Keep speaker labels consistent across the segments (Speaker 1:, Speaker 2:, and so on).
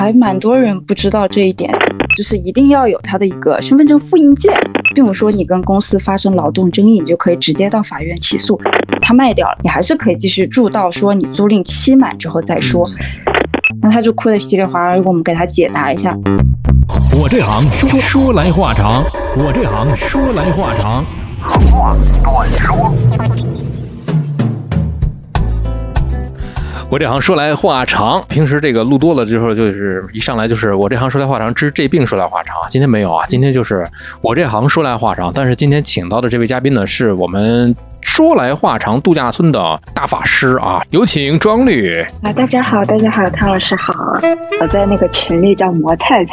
Speaker 1: 还蛮多人不知道这一点，就是一定要有他的一个身份证复印件，并不说你跟公司发生劳动争议，你就可以直接到法院起诉，他卖掉了，你还是可以继续住到说你租赁期满之后再说。那他就哭得稀里哗啦，我们给他解答一下。
Speaker 2: 我这行说说来话长，我这行说来话长。话短说。我这行说来话长，平时这个录多了之后，就是一上来就是我这行说来话长，治这病说来话长。今天没有啊，今天就是我这行说来话长。但是今天请到的这位嘉宾呢，是我们说来话长度假村的大法师啊，有请庄律。
Speaker 1: 啊，大家好，大家好，汤老师好，我在那个群里叫魔菜菜。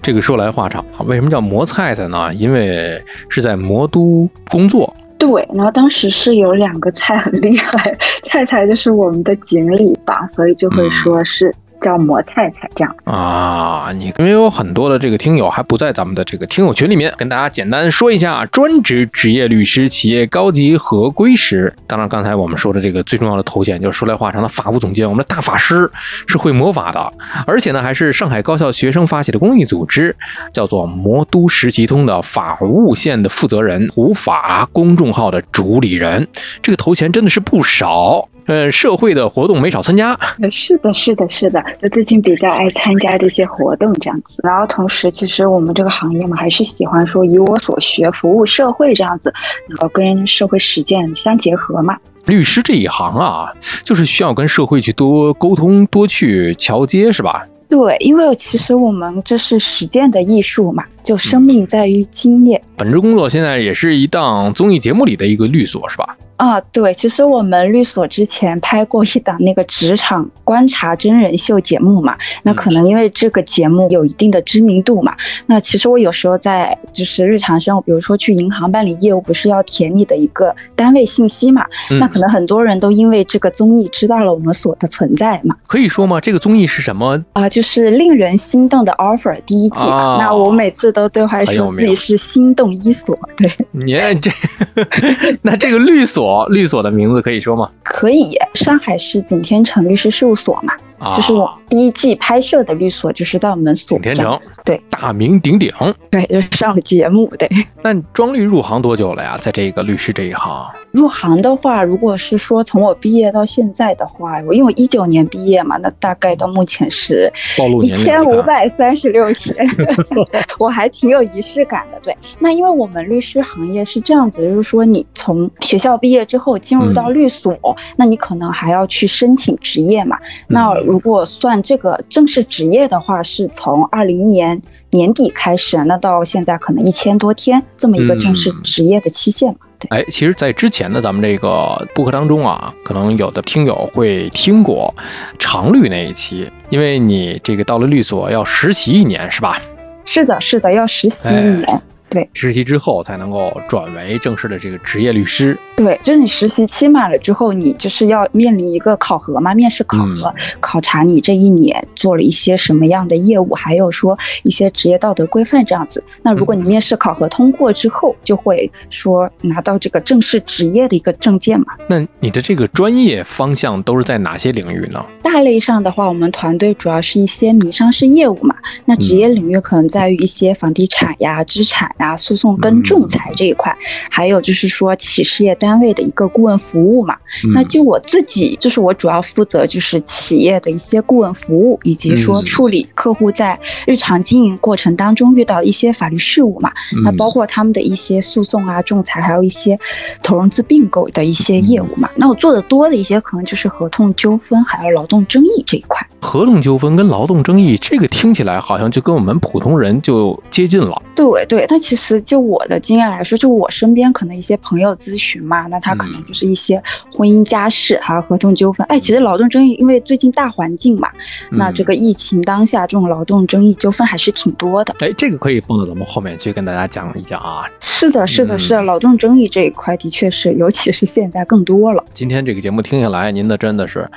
Speaker 2: 这个说来话长啊，为什么叫魔菜菜呢？因为是在魔都工作。
Speaker 1: 对，然后当时是有两个菜很厉害，菜菜就是我们的锦鲤吧，所以就会说是。叫磨菜菜这样
Speaker 2: 啊，你因为有很多的这个听友还不在咱们的这个听友群里面，跟大家简单说一下，专职职业律师、企业高级合规师。当然，刚才我们说的这个最重要的头衔，就是说来话长的法务总监，我们的大法师是会魔法的，而且呢，还是上海高校学生发起的公益组织，叫做魔都实习通的法务线的负责人，普法公众号的主理人，这个头衔真的是不少。呃，社会的活动没少参加。
Speaker 1: 是的，是的，是的。就最近比较爱参加这些活动这样子。然后同时，其实我们这个行业嘛，还是喜欢说以我所学服务社会这样子，然后跟社会实践相结合嘛。
Speaker 2: 律师这一行啊，就是需要跟社会去多沟通，多去桥接，是吧？
Speaker 1: 对，因为其实我们这是实践的艺术嘛，就生命在于经验。
Speaker 2: 本职工作现在也是一档综艺节目里的一个律所，是吧？
Speaker 1: 啊，对，其实我们律所之前拍过一档那个职场观察真人秀节目嘛，那可能因为这个节目有一定的知名度嘛，那其实我有时候在就是日常生活，比如说去银行办理业务，不是要填你的一个单位信息嘛，那可能很多人都因为这个综艺知道了我们所的存在嘛。
Speaker 2: 可以说吗？这个综艺是什么
Speaker 1: 啊？就是令人心动的 offer 第一季，那我每次都对外说自己是心动一所，对，
Speaker 2: 你这 那这个律所。律所的名字可以说吗？
Speaker 1: 可以，上海市景天成律师事务所嘛。就是我第一季拍摄的律所，就是在我们所
Speaker 2: 天城，
Speaker 1: 对，
Speaker 2: 大名鼎鼎，
Speaker 1: 对，就是上了节目，对。
Speaker 2: 那庄律入行多久了呀？在这个律师这一行？
Speaker 1: 入行的话，如果是说从我毕业到现在的话，我因为一九年毕业嘛，那大概到目前是一千五百三十六天，我还挺有仪式感的。对，那因为我们律师行业是这样子，就是说你从学校毕业之后进入到律所，那你可能还要去申请执业嘛，那。如果算这个正式职业的话，是从二零年年底开始，那到现在可能一千多天这么一个正式职业的期限嘛？对。
Speaker 2: 哎，其实，在之前的咱们这个播客当中啊，可能有的听友会听过常律那一期，因为你这个到了律所要实习一年，是吧？
Speaker 1: 是的，是的，要实习一年。对，
Speaker 2: 实习之后才能够转为正式的这个职业律师。
Speaker 1: 对，就是你实习期满了之后，你就是要面临一个考核嘛，面试考核，考察你这一年做了一些什么样的业务，还有说一些职业道德规范这样子。那如果你面试考核通过之后，就会说拿到这个正式职业的一个证件嘛。
Speaker 2: 那你的这个专业方向都是在哪些领域呢？
Speaker 1: 大类上的话，我们团队主要是一些民商事业务嘛。那职业领域可能在于一些房地产呀、资产。啊，诉讼跟仲裁这一块，还有就是说企事业单位的一个顾问服务嘛。那就我自己，就是我主要负责就是企业的一些顾问服务，以及说处理客户在日常经营过程当中遇到一些法律事务嘛。那包括他们的一些诉讼啊、仲裁，还有一些投融资并购的一些业务嘛。那我做的多的一些，可能就是合同纠纷，还有劳动争议这一块。
Speaker 2: 合同纠纷跟劳动争议，这个听起来好像就跟我们普通人就接近了。
Speaker 1: 对对，但其实就我的经验来说，就我身边可能一些朋友咨询嘛，那他可能就是一些婚姻家事还有合同纠纷。哎，其实劳动争议，因为最近大环境嘛，那这个疫情当下，这种劳动争议纠纷还是挺多的。
Speaker 2: 哎，这个可以放到咱们后面去跟大家讲一讲啊。
Speaker 1: 是的，是的，是的，劳动争议这一块的确是，尤其是现在更多了。
Speaker 2: 今天这个节目听下来，您的真的是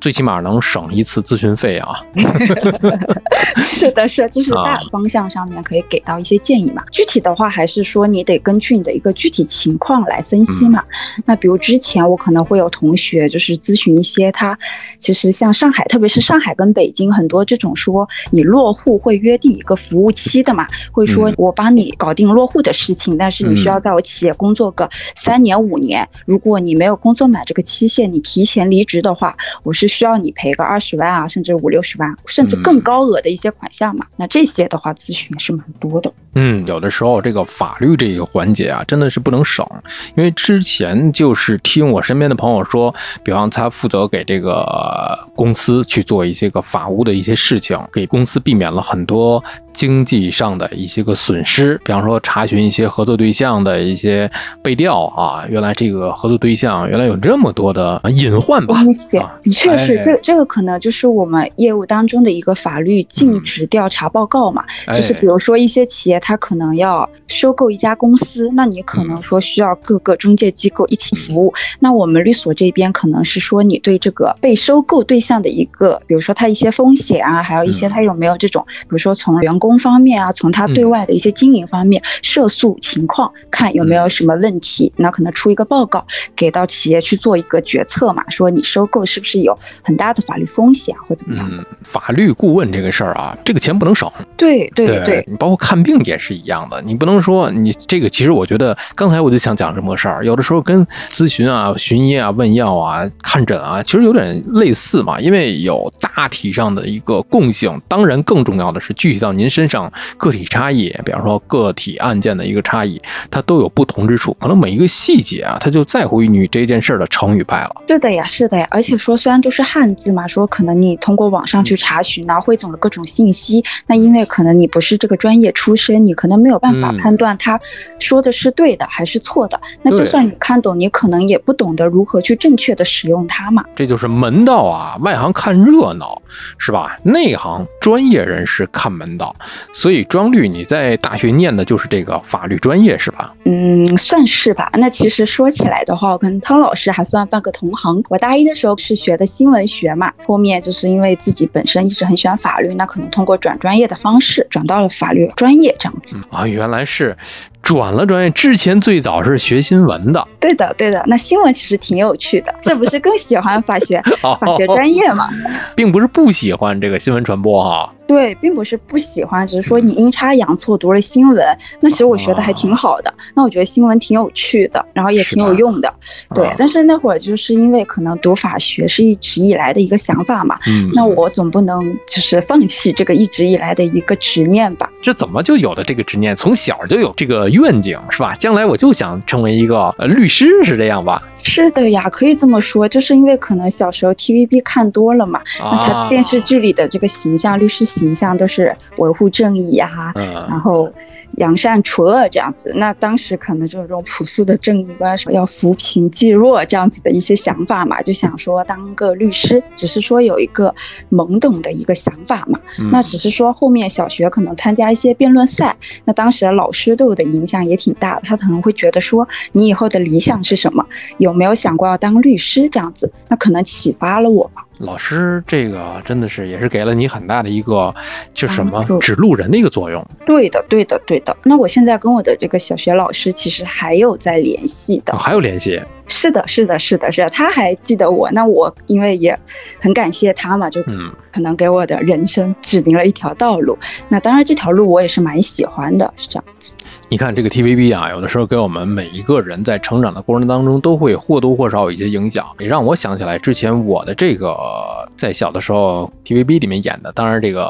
Speaker 2: 最起码能省一次咨询费啊。
Speaker 1: 是的，是，就是大方向上面可以给到一些建议嘛。具体。体的话，还是说你得根据你的一个具体情况来分析嘛。那比如之前我可能会有同学就是咨询一些，他其实像上海，特别是上海跟北京很多这种说你落户会约定一个服务期的嘛，会说我帮你搞定落户的事情，但是你需要在我企业工作个三年五年，如果你没有工作满这个期限，你提前离职的话，我是需要你赔个二十万啊，甚至五六十万，甚至更高额的一些款项嘛。那这些的话，咨询是蛮多的。
Speaker 2: 嗯，有的时候这个法律这个环节啊，真的是不能省，因为之前就是听我身边的朋友说，比方他负责给这个公司去做一些个法务的一些事情，给公司避免了很多经济上的一些个损失，比方说查询一些合作对象的一些背调啊，原来这个合作对象原来有这么多的隐患吧？
Speaker 1: 风险的确是，这这个可能就是我们业务当中的一个法律尽职调查报告嘛，就是比如说一些企业。它可能要收购一家公司，那你可能说需要各个中介机构一起服务。那我们律所这边可能是说，你对这个被收购对象的一个，比如说他一些风险啊，还有一些他有没有这种，比如说从员工方面啊，从他对外的一些经营方面涉诉情况，看有没有什么问题，那可能出一个报告给到企业去做一个决策嘛，说你收购是不是有很大的法律风险或怎么样？
Speaker 2: 法律顾问这个事儿啊，这个钱不能少。
Speaker 1: 对对对，
Speaker 2: 你包括看病也。是一样的，你不能说你这个。其实我觉得，刚才我就想讲这么个事儿。有的时候跟咨询啊、寻医啊、问药啊、看诊啊，其实有点类似嘛。因为有大体上的一个共性，当然更重要的是具体到您身上个体差异。比方说个体案件的一个差异，它都有不同之处。可能每一个细节啊，它就在乎于你这件事儿的成与败了。
Speaker 1: 是的呀，是的呀。而且说虽然都是汉字嘛，说可能你通过网上去查询然后汇总了各种信息，那因为可能你不是这个专业出身。你可能没有办法判断他说的是对的还是错的。那就算你看懂，你可能也不懂得如何去正确的使用它嘛。
Speaker 2: 这就是门道啊，外行看热闹，是吧？内行专业人士看门道。所以庄律，你在大学念的就是这个法律专业是吧？
Speaker 1: 嗯，算是吧。那其实说起来的话，我跟汤老师还算半个同行。我大一的时候是学的新闻学嘛，后面就是因为自己本身一直很喜欢法律，那可能通过转专业的方式转到了法律专业这样子。
Speaker 2: 啊，原来是转了专业。之前最早是学新闻的，
Speaker 1: 对的，对的。那新闻其实挺有趣的，这不是更喜欢法学 法学专业吗？
Speaker 2: 并不是不喜欢这个新闻传播哈。
Speaker 1: 对，并不是不喜欢，只是说你阴差阳错读了新闻，那其实我学的还挺好的。那我觉得新闻挺有趣的，然后也挺有用的。对，但是那会儿就是因为可能读法学是一直以来的一个想法嘛，那我总不能就是放弃这个一直以来的一个执念吧？
Speaker 2: 这怎么就有了这个执念？从小就有这个愿景是吧？将来我就想成为一个呃律师，是这样吧？
Speaker 1: 是的呀，可以这么说，就是因为可能小时候 TVB 看多了嘛，那他电视剧里的这个形象，律师形象都是维护正义呀，然后。扬善除恶这样子，那当时可能就是这种朴素的正义观，说要扶贫济弱这样子的一些想法嘛，就想说当个律师，只是说有一个懵懂的一个想法嘛。那只是说后面小学可能参加一些辩论赛，那当时老师对我的影响也挺大的，他可能会觉得说你以后的理想是什么？有没有想过要当律师这样子？那可能启发了我。
Speaker 2: 老师，这个真的是也是给了你很大的一个，就什么指路人的一个作用。
Speaker 1: 对的，对的，对的。那我现在跟我的这个小学老师其实还有在联系的，
Speaker 2: 还有联系。
Speaker 1: 是的，是的，是的，是的，他还记得我。那我因为也很感谢他嘛，就可能给我的人生指明了一条道路。那当然，这条路我也是蛮喜欢的，是这样子。
Speaker 2: 你看这个 TVB 啊，有的时候给我们每一个人在成长的过程当中，都会或多或少有一些影响，也让我想起来之前我的这个在小的时候 TVB 里面演的。当然，这个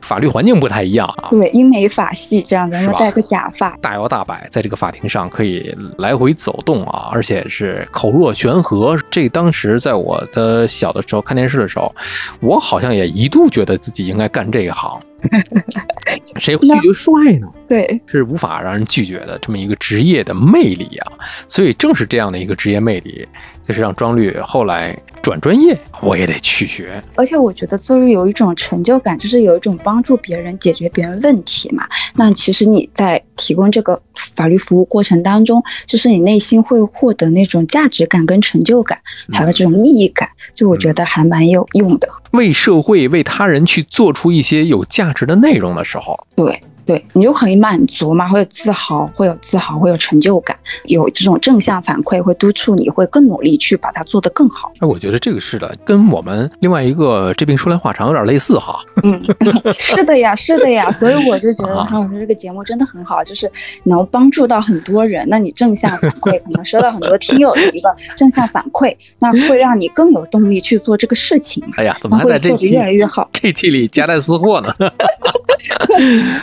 Speaker 2: 法律环境不太一样啊。
Speaker 1: 对，英美法系这样，咱们戴个假发，
Speaker 2: 大摇大摆在这个法庭上可以来回走动啊，而且是口若悬河。这当时在我的小的时候看电视的时候，我好像也一度觉得自己应该干这一行。谁会拒绝帅呢？
Speaker 1: 对，
Speaker 2: 是无法让人拒绝的这么一个职业的魅力啊！所以正是这样的一个职业魅力，就是让庄律后来转专业，我也得去学。
Speaker 1: 而且我觉得做律有一种成就感，就是有一种帮助别人解决别人问题嘛。那其实你在提供这个法律服务过程当中，就是你内心会获得那种价值感跟成就感，还有这种意义感，就我觉得还蛮有用的。
Speaker 2: 为社会、为他人去做出一些有价值的内容的时候，
Speaker 1: 对。对，你就可以满足嘛，会有自豪，会有自豪，会有成就感，有这种正向反馈，会督促你会更努力去把它做得更好。
Speaker 2: 哎，我觉得这个是的，跟我们另外一个这病说来话长有点类似哈。
Speaker 1: 嗯，是的呀，是的呀，所以我就觉得唐老师这个节目真的很好，就是能帮助到很多人。那你正向反馈，可能收到很多听友的一个正向反馈，那会让你更有动力去做这个事情。
Speaker 2: 哎呀，怎么还在这期
Speaker 1: 越来越好？
Speaker 2: 这期里夹带私货呢？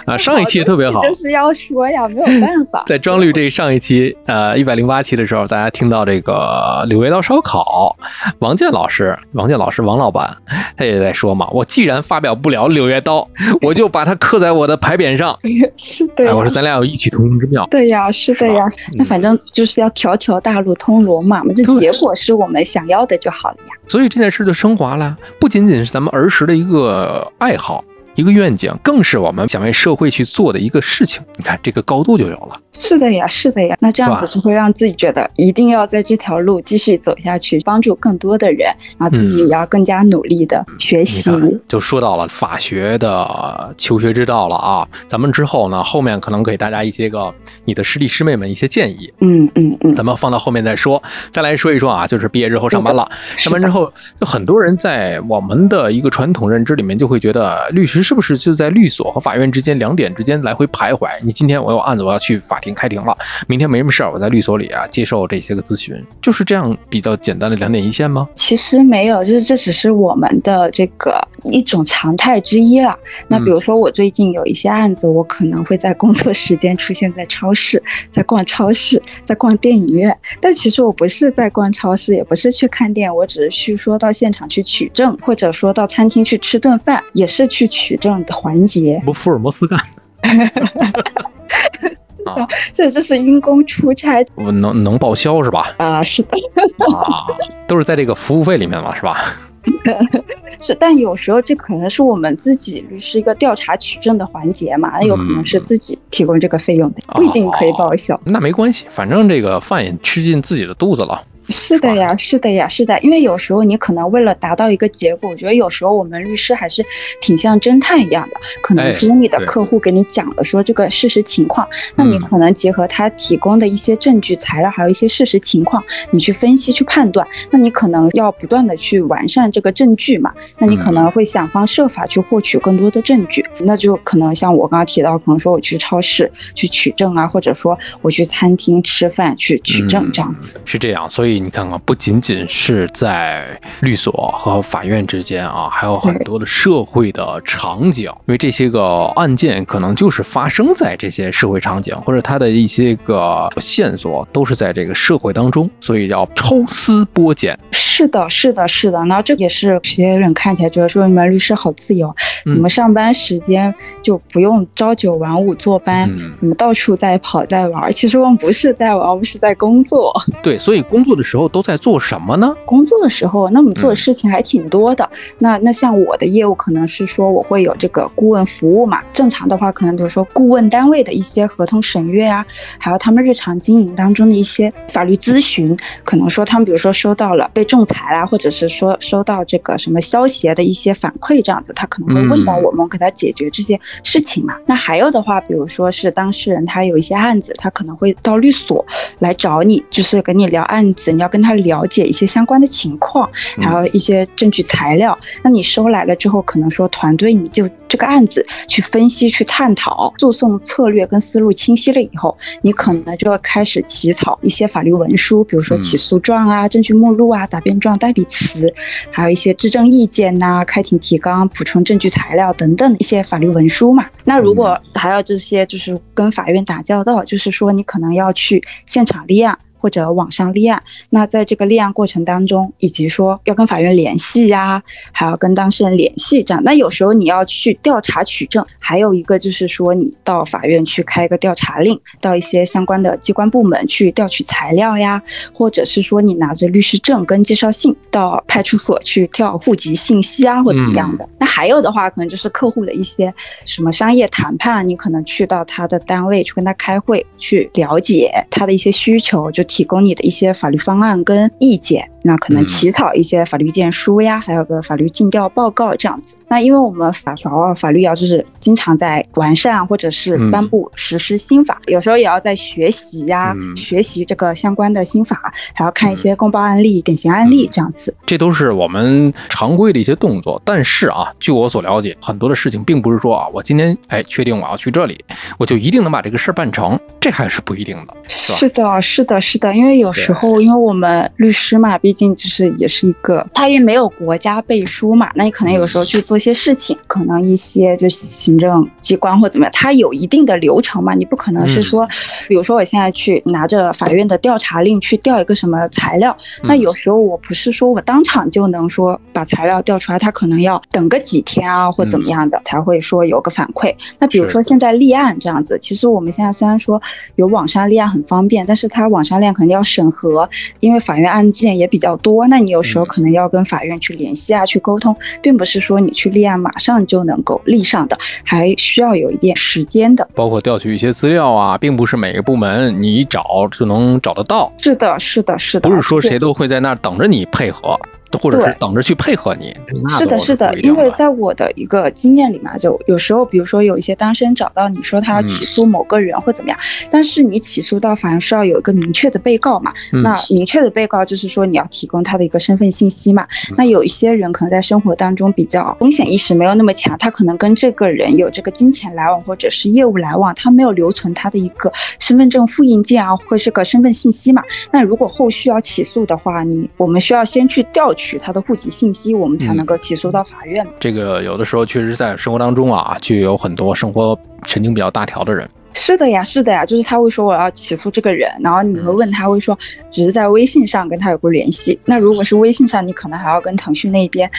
Speaker 2: 啊，上一期特别好，
Speaker 1: 就是要说呀，没有办法。
Speaker 2: 在庄律这上一期，呃，一百零八期的时候，大家听到这个柳叶刀烧烤，王健老师，王健老师，王老板，他也在说嘛，我既然发表不了柳叶刀，我就把它刻在我的牌匾上。
Speaker 1: 是的，
Speaker 2: 我说咱俩有异曲同工之妙。
Speaker 1: 对呀，是的呀，那反正就是要条条大路通罗马嘛，这结果是我们想要的就好了呀。
Speaker 2: 所以这件事就升华了，不仅仅是咱们儿时的一个爱好。一个愿景，更是我们想为社会去做的一个事情。你看，这个高度就有了。
Speaker 1: 是的呀，是的呀。那这样子就会让自己觉得一定要在这条路继续走下去，帮助更多的人，然后自己也要更加努力的学习。
Speaker 2: 就说到了法学的求学之道了啊！咱们之后呢，后面可能给大家一些个你的师弟师妹们一些建议。
Speaker 1: 嗯嗯嗯，
Speaker 2: 咱们放到后面再说。再来说一说啊，就是毕业之后上班了，上班之后，就很多人在我们的一个传统认知里面就会觉得律师。是不是就在律所和法院之间两点之间来回徘徊？你今天我有案子，我要去法庭开庭了；明天没什么事儿，我在律所里啊接受这些个咨询，就是这样比较简单的两点一线吗？
Speaker 1: 其实没有，就是这只是我们的这个一种常态之一了。那比如说我最近有一些案子，我可能会在工作时间出现在超市，在逛超市，在逛电影院，但其实我不是在逛超市，也不是去看店，我只是去说到现场去取证，或者说到餐厅去吃顿饭，也是去取。这样的环节，
Speaker 2: 不福尔摩斯干
Speaker 1: 的，这这是因公出差，
Speaker 2: 能能报销是吧？
Speaker 1: 啊，是的，
Speaker 2: 啊，都是在这个服务费里面嘛，是吧？
Speaker 1: 是，但有时候这可能是我们自己律师一个调查取证的环节嘛，那有可能是自己提供这个费用的，不一定可以报销。
Speaker 2: 那没关系，反正这个饭也吃进自己的肚子了。
Speaker 1: 是的呀，是的呀，是的，因为有时候你可能为了达到一个结果，我觉得有时候我们律师还是挺像侦探一样的，可能说你的客户给你讲了说这个事实情况，那你可能结合他提供的一些证据材料，还有一些事实情况，你去分析去判断，那你可能要不断的去完善这个证据嘛，那你可能会想方设法去获取更多的证据，那就可能像我刚刚提到，可能说我去超市去取证啊，或者说我去餐厅吃饭去取证这样子，
Speaker 2: 是这样，所以。你看看，不仅仅是在律所和法院之间啊，还有很多的社会的场景，因为这些个案件可能就是发生在这些社会场景，或者它的一些个线索都是在这个社会当中，所以要抽丝剥茧。
Speaker 1: 是的，是的，是的。那这也是有些人看起来觉得说你们律师好自由，怎么上班时间就不用朝九晚五坐班，怎么到处在跑在玩？其实我们不是在玩，我们是在工作。
Speaker 2: 对，所以工作的时候都在做什么呢？
Speaker 1: 工作的时候，那我们做的事情还挺多的。那那像我的业务可能是说我会有这个顾问服务嘛。正常的话，可能比如说顾问单位的一些合同审阅啊，还有他们日常经营当中的一些法律咨询，可能说他们比如说收到了被仲裁啦，或者是说收到这个什么消协的一些反馈，这样子他可能会问到我们，给他解决这些事情嘛。那还有的话，比如说是当事人他有一些案子，他可能会到律所来找你，就是跟你聊案子，你要跟他了解一些相关的情况，还有一些证据材料。那你收来了之后，可能说团队你就这个案子去分析、去探讨，诉讼策略跟思路清晰了以后，你可能就要开始起草一些法律文书，比如说起诉状啊、证据目录啊、答辩。状代理词，还有一些质证意见呐、开庭提纲、补充证据材料等等一些法律文书嘛。那如果还要这些，就是跟法院打交道，就是说你可能要去现场立案。或者网上立案，那在这个立案过程当中，以及说要跟法院联系呀，还要跟当事人联系这样。那有时候你要去调查取证，还有一个就是说你到法院去开一个调查令，到一些相关的机关部门去调取材料呀，或者是说你拿着律师证跟介绍信到派出所去调户籍信息啊，或怎么样的。那还有的话，可能就是客户的一些什么商业谈判，你可能去到他的单位去跟他开会，去了解他的一些需求，就。提供你的一些法律方案跟意见。那可能起草一些法律意见书呀，还有个法律尽调报告这样子。那因为我们法条啊、法律啊，就是经常在完善或者是颁布实施新法，有时候也要在学习呀，学习这个相关的新法，还要看一些公报案例、典型案例这样子。
Speaker 2: 这都是我们常规的一些动作。但是啊，据我所了解，很多的事情并不是说啊，我今天哎确定我要去这里，我就一定能把这个事儿办成，这还是不一定的，
Speaker 1: 是的，是的，是的。因为有时候，因为我们律师嘛，毕竟就是也是一个，他也没有国家背书嘛，那你可能有时候去做些事情，可能一些就行政机关或怎么样，它有一定的流程嘛，你不可能是说，比如说我现在去拿着法院的调查令去调一个什么材料，那有时候我不是说我当场就能说把材料调出来，他可能要等个几天啊或怎么样的才会说有个反馈。那比如说现在立案这样子，其实我们现在虽然说有网上立案很方便，但是他网上立案肯定要审核，因为法院案件也比较多，那你有时候可能要跟法院去联系啊，去沟通，并不是说你去立案马上就能够立上的，还需要有一点时间的。
Speaker 2: 包括调取一些资料啊，并不是每个部门你一找就能找得到。
Speaker 1: 是的，是的，是的，
Speaker 2: 不是说谁都会在那儿等着你配合。或者是等着去配合你，
Speaker 1: 是的，是的，因为在我的一个经验里嘛，就有时候，比如说有一些当事人找到你说他要起诉某个人或怎么样，但是你起诉到法院是要有一个明确的被告嘛，那明确的被告就是说你要提供他的一个身份信息嘛，那有一些人可能在生活当中比较风险意识没有那么强，他可能跟这个人有这个金钱来往或者是业务来往，他没有留存他的一个身份证复印件啊，或是个身份信息嘛，那如果后续要起诉的话，你我们需要先去调取。取他的户籍信息，我们才能够起诉到法院。
Speaker 2: 这个有的时候确实在生活当中啊，就有很多生活神经比较大条的人。
Speaker 1: 是的呀，是的呀，就是他会说我要起诉这个人，然后你会问他会说只是在微信上跟他有过联系。那如果是微信上，你可能还要跟腾讯那边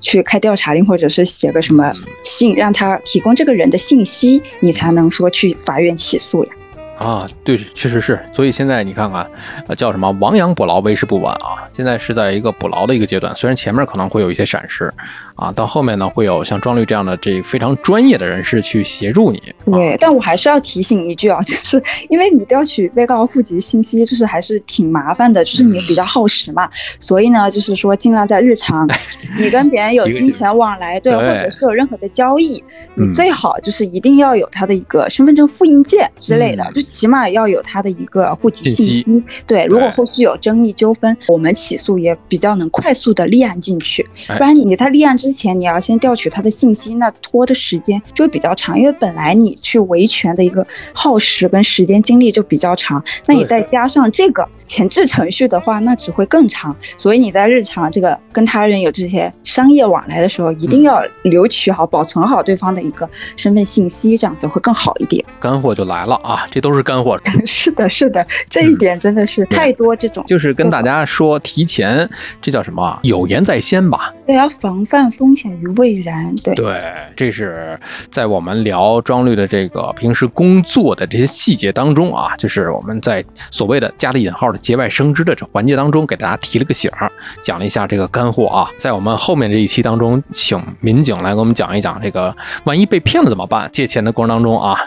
Speaker 1: 去开调查令，或者是写个什么信，让他提供这个人的信息，你才能说去法院起诉呀。
Speaker 2: 啊，对，确实是。所以现在你看看，呃，叫什么“亡羊补牢，为时不晚”啊！现在是在一个补牢的一个阶段，虽然前面可能会有一些闪失。啊，到后面呢，会有像庄律这样的这非常专业的人士去协助你。
Speaker 1: 对，但我还是要提醒一句啊，就是因为你调取被告户籍信息，就是还是挺麻烦的，就是你比较耗时嘛。所以呢，就是说尽量在日常，你跟别人有金钱往来，对，或者是有任何的交易，你最好就是一定要有他的一个身份证复印件之类的，就起码要有他的一个户籍信息。对，如果后续有争议纠纷，我们起诉也比较能快速的立案进去，不然你在立案。之前你要先调取他的信息，那拖的时间就会比较长，因为本来你去维权的一个耗时跟时间精力就比较长，那你再加上这个前置程序的话，那只会更长。所以你在日常这个跟他人有这些商业往来的时候，一定要留取好、保存好对方的一个身份信息，这样子会更好一点。
Speaker 2: 干货就来了啊，这都是干货。
Speaker 1: 是的，是的，这一点真的是太多这种。
Speaker 2: 就是跟大家说，提前这叫什么？有言在先吧。
Speaker 1: 对，要防范。风险于未然，对
Speaker 2: 对，这是在我们聊庄律的这个平时工作的这些细节当中啊，就是我们在所谓的加了引号节外生枝的这环节当中，给大家提了个醒儿，讲了一下这个干货啊。在我们后面这一期当中，请民警来给我们讲一讲这个万一被骗了怎么办？借钱的过程当中啊。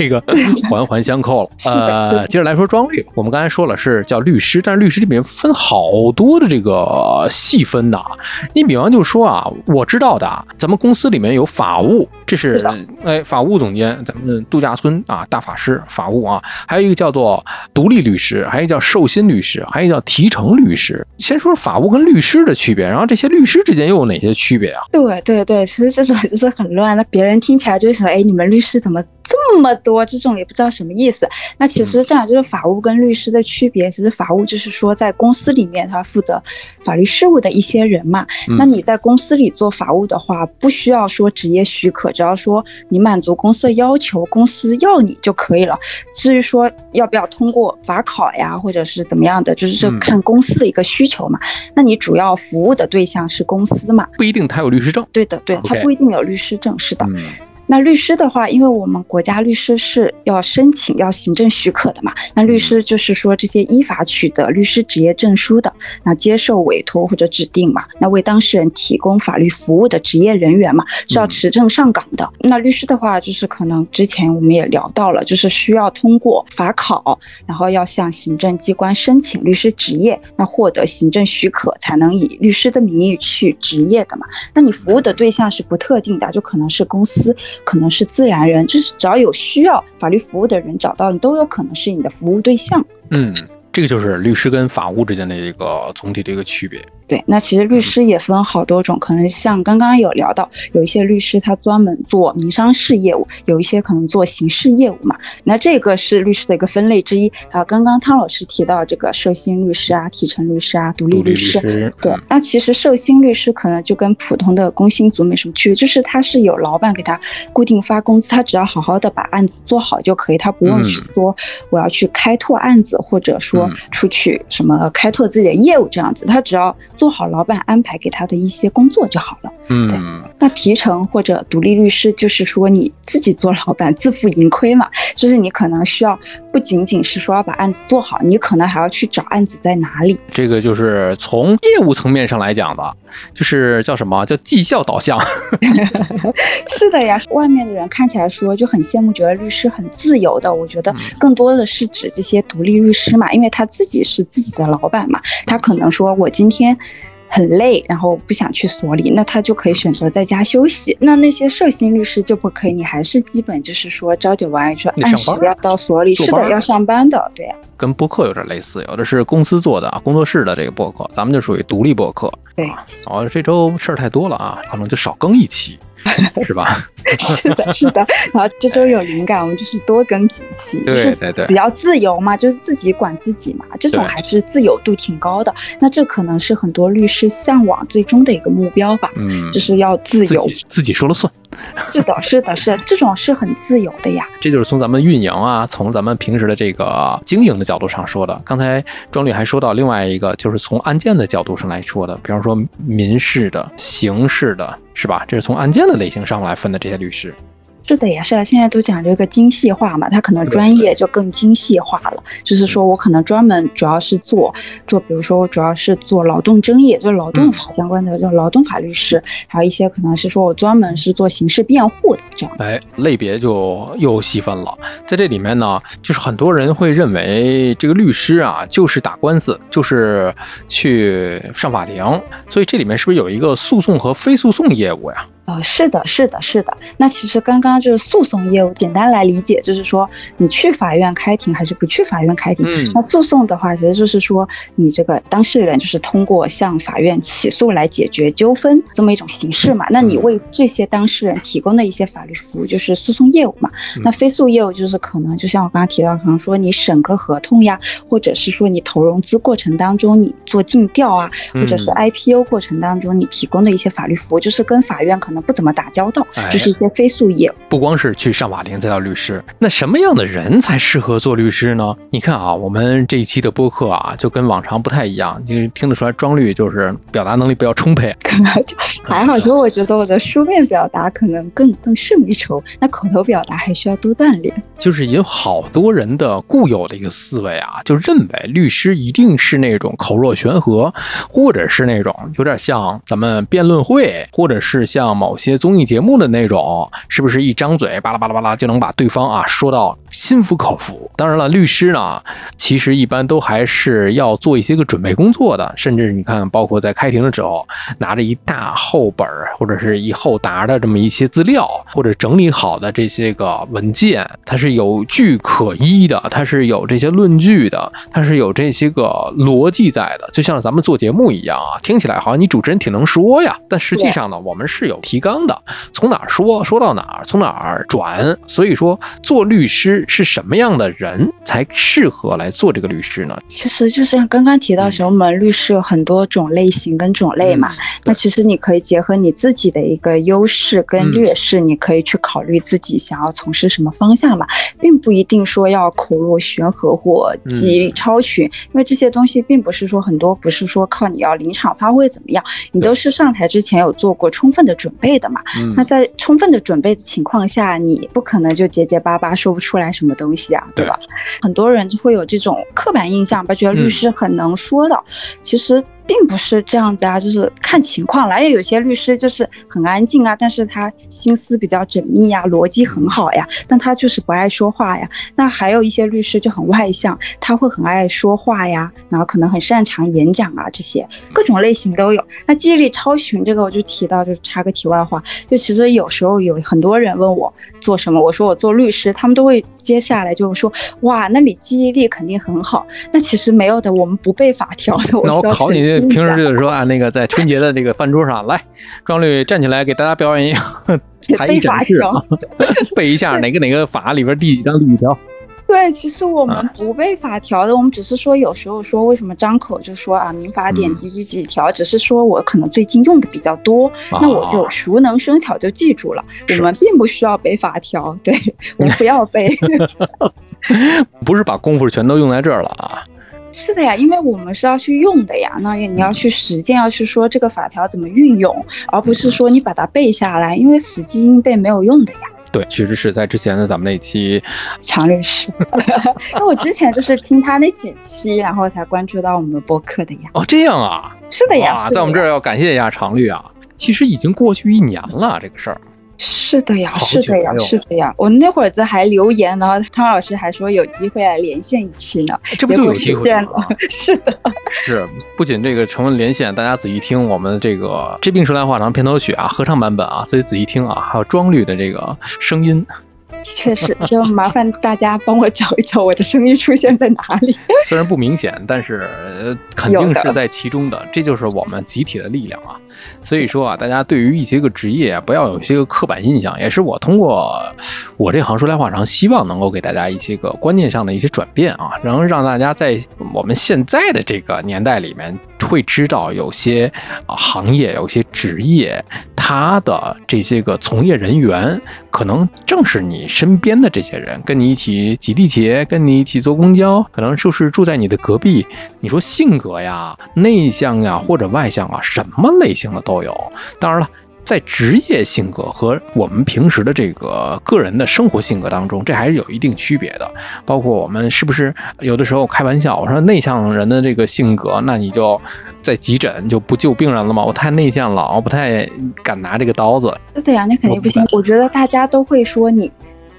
Speaker 2: 这个 环环相扣了。呃，接着来说庄律，我们刚才说了是叫律师，但是律师里面分好多的这个细分的。你比方就说啊，我知道的，咱们公司里面有法务，这是哎法务总监，咱们度假村啊大法师法务啊，还有一个叫做独立律师，还有一个叫寿薪律师，还有一个叫提成律师。先说法务跟律师的区别，然后这些律师之间又有哪些区别啊？
Speaker 1: 对对对，其实这种就是很乱，那别人听起来就说，哎，你们律师怎么？这么多这种也不知道什么意思。那其实这样就是法务跟律师的区别。其实法务就是说在公司里面他负责法律事务的一些人嘛。那你在公司里做法务的话，不需要说职业许可，只要说你满足公司的要求，公司要你就可以了。至于说要不要通过法考呀，或者是怎么样的，就是这看公司的一个需求嘛。那你主要服务的对象是公司嘛？
Speaker 2: 不一定他有律师证。
Speaker 1: 对的，对，他不一定有律师证，是的。那律师的话，因为我们国家律师是要申请要行政许可的嘛，那律师就是说这些依法取得律师执业证书的，那接受委托或者指定嘛，那为当事人提供法律服务的职业人员嘛，是要持证上岗的。那律师的话，就是可能之前我们也聊到了，就是需要通过法考，然后要向行政机关申请律师执业，那获得行政许可才能以律师的名义去执业的嘛。那你服务的对象是不特定的，就可能是公司。可能是自然人，就是只要有需要法律服务的人找到你，都有可能是你的服务对象。
Speaker 2: 嗯，这个就是律师跟法务之间的一个总体的一个区别。
Speaker 1: 对，那其实律师也分好多种，可能像刚刚有聊到，有一些律师他专门做民商事业务，有一些可能做刑事业务嘛。那这个是律师的一个分类之一。啊，刚刚汤老师提到这个寿薪律师啊、提成律师啊、独立律师，对，那其实寿薪律师可能就跟普通的工薪族没什么区别，就是他是有老板给他固定发工资，他只要好好的把案子做好就可以，他不用去说我要去开拓案子，或者说出去什么开拓自己的业务这样子，他只要。做好老板安排给他的一些工作就好了。
Speaker 2: 嗯，
Speaker 1: 对。那提成或者独立律师，就是说你自己做老板，自负盈亏嘛。就是你可能需要不仅仅是说要把案子做好，你可能还要去找案子在哪里。
Speaker 2: 这个就是从业务层面上来讲的，就是叫什么叫绩效导向。
Speaker 1: 是的呀，外面的人看起来说就很羡慕，觉得律师很自由的。我觉得更多的是指这些独立律师嘛，因为他自己是自己的老板嘛，他可能说我今天。很累，然后不想去所里，那他就可以选择在家休息。那那些社薪律师就不可以，你还是基本就是说朝九晚五，说按时要到所里，是的，要上班的，对呀。
Speaker 2: 跟播客有点类似，有的是公司做的啊工作室的这个播客，咱们就属于独立播客。
Speaker 1: 对，
Speaker 2: 哦，这周事儿太多了啊，可能就少更一期。是吧？
Speaker 1: 是的，是的。然后这周有灵感，我们就是多更几期，
Speaker 2: 对对对，
Speaker 1: 比较自由嘛，就是自己管自己嘛，这种还是自由度挺高的。那这可能是很多律师向往最终的一个目标吧，
Speaker 2: 嗯，
Speaker 1: 就是要自由，
Speaker 2: 自己说了算。
Speaker 1: 是的，是的，是这种是很自由的呀。
Speaker 2: 这就是从咱们运营啊，从咱们平时的这个经营的角度上说的。刚才庄律还说到另外一个，就是从案件的角度上来说的，比方说民事的、刑事的，是吧？这是从案件的类型上来分的这些律师。
Speaker 1: 是的呀，是啊，现在都讲这个精细化嘛，他可能专业就更精细化了。就是说我可能专门主要是做做，比如说我主要是做劳动争议，就是劳动法相关的，就劳动法律师。还有一些可能是说我专门是做刑事辩护的这样。
Speaker 2: 哎，类别就又细分了。在这里面呢，就是很多人会认为这个律师啊，就是打官司，就是去上法庭。所以这里面是不是有一个诉讼和非诉讼业务呀？
Speaker 1: 呃，是的，是的，是的。那其实刚刚就是诉讼业务，简单来理解就是说，你去法院开庭还是不去法院开庭。那诉讼的话，其实就是说，你这个当事人就是通过向法院起诉来解决纠纷这么一种形式嘛。那你为这些当事人提供的一些法律服务就是诉讼业务嘛。那非诉业务就是可能就像我刚刚提到，可能说你审个合同呀，或者是说你投融资过程当中你做尽调啊，或者是 IPO 过程当中你提供的一些法律服务，就是跟法院可能。不怎么打交道，就是一些非诉业。
Speaker 2: 不光是去上法庭再到律师，那什么样的人才适合做律师呢？你看啊，我们这一期的播客啊，就跟往常不太一样，你听得出来庄律就是表达能力比较充沛。
Speaker 1: 还好，其实我觉得我的书面表达可能更更胜一筹，那口头表达还需要多锻炼。
Speaker 2: 就是有好多人的固有的一个思维啊，就认为律师一定是那种口若悬河，或者是那种有点像咱们辩论会，或者是像某。某些综艺节目的那种，是不是一张嘴巴拉巴拉巴拉就能把对方啊说到心服口服？当然了，律师呢，其实一般都还是要做一些个准备工作的，甚至你看，包括在开庭的时候，拿着一大厚本儿或者是一厚沓的这么一些资料，或者整理好的这些个文件，它是有据可依的，它是有这些论据的，它是有这些个逻辑在的，就像咱们做节目一样啊，听起来好像你主持人挺能说呀，但实际上呢，我们是有提。纲的，从哪儿说说到哪儿，从哪儿转。所以说，做律师是什么样的人才适合来做这个律师呢？
Speaker 1: 其实就像刚刚提到，我们律师有很多种类型跟种类嘛。那其实你可以结合你自己的一个优势跟劣势，你可以去考虑自己想要从事什么方向嘛。并不一定说要口若悬河或记忆力超群，因为这些东西并不是说很多不是说靠你要临场发挥怎么样，你都是上台之前有做过充分的准备的嘛。那在充分的准备的情况下，你不可能就结结巴巴说不出来什么东西啊，对吧？很多人就会有这种刻板印象吧，觉得律师很能说的，其实。并不是这样子啊，就是看情况来。也有些律师就是很安静啊，但是他心思比较缜密呀，逻辑很好呀，但他就是不爱说话呀。那还有一些律师就很外向，他会很爱说话呀，然后可能很擅长演讲啊，这些各种类型都有。那记忆力超群这个，我就提到，就插个题外话，就其实有时候有很多人问我做什么，我说我做律师，他们都会接下来就说哇，那你记忆力肯定很好。那其实没有的，我们不背法条的。
Speaker 2: 那我考你。平时就是说啊，那个在春节的这个饭桌上，来，庄律站起来给大家表演一个 才艺展示啊，背一下哪个哪个法里边第几章第几条。
Speaker 1: 对，其实我们不背法条的，我们只是说有时候说为什么张口就说啊民法典几几几条，只是说我可能最近用的比较多，那我就熟能生巧就记住了。我们并不需要背法条，对我们不要背，
Speaker 2: 不是把功夫全都用在这儿了啊。
Speaker 1: 是的呀，因为我们是要去用的呀，那你要去实践，要去说这个法条怎么运用，而不是说你把它背下来，因为死记硬背没有用的呀。
Speaker 2: 对，其实是在之前的咱们那期
Speaker 1: 常律师，因为我之前就是听他那几期，然后才关注到我们播客的呀。
Speaker 2: 哦，这样啊？
Speaker 1: 是的呀。
Speaker 2: 在我们这儿要感谢一下常律啊，其实已经过去一年了，这个事儿。
Speaker 1: 是的呀，是的呀，是的呀。我那会儿子还留言，然后汤老师还说有机会来连线一期呢，
Speaker 2: 这不就有机会
Speaker 1: 了？是的，
Speaker 2: 是不仅这个成了连线，大家仔细听我们这个这病说来话长片头曲啊，合唱版本啊，自己仔细听啊，还有庄律的这个声音。
Speaker 1: 确实，就麻烦大家帮我找一找我的声音出现在哪里。
Speaker 2: 虽然不明显，但是肯定是在其中的。这就是我们集体的力量啊！所以说啊，大家对于一些个职业不要有一些个刻板印象，也是我通过我这行说来话长，希望能够给大家一些个观念上的一些转变啊，然后让大家在我们现在的这个年代里面。会知道有些行业、有些职业，他的这些个从业人员，可能正是你身边的这些人，跟你一起挤地铁，跟你一起坐公交，可能就是住在你的隔壁。你说性格呀、内向呀或者外向啊，什么类型的都有。当然了。在职业性格和我们平时的这个个人的生活性格当中，这还是有一定区别的。包括我们是不是有的时候开玩笑，我说内向人的这个性格，那你就在急诊就不救病人了吗？我太内向了，我不太敢拿这个刀子。
Speaker 1: 对呀，那肯定不行。我觉得大家都会说你。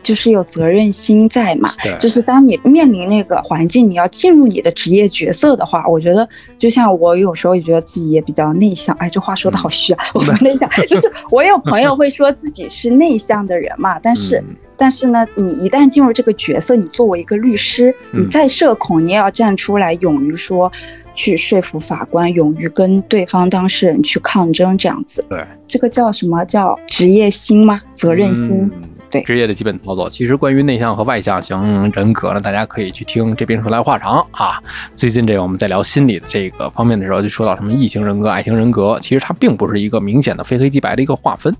Speaker 1: 就是有责任心在嘛，就是当你面临那个环境，你要进入你的职业角色的话，我觉得就像我有时候也觉得自己也比较内向，哎，这话说的好虚啊，我不内向，就是我有朋友会说自己是内向的人嘛，但是但是呢，你一旦进入这个角色，你作为一个律师，你再社恐，你也要站出来，勇于说，去说服法官，勇于跟对方当事人去抗争，这样子，
Speaker 2: 对，
Speaker 1: 这个叫什么？叫职业心吗？责任心。对
Speaker 2: 职业的基本操作，其实关于内向和外向型人格呢，大家可以去听这边说来话长啊。最近这个我们在聊心理的这个方面的时候，就说到什么异型人格、爱型人格，其实它并不是一个明显的非黑即白的一个划分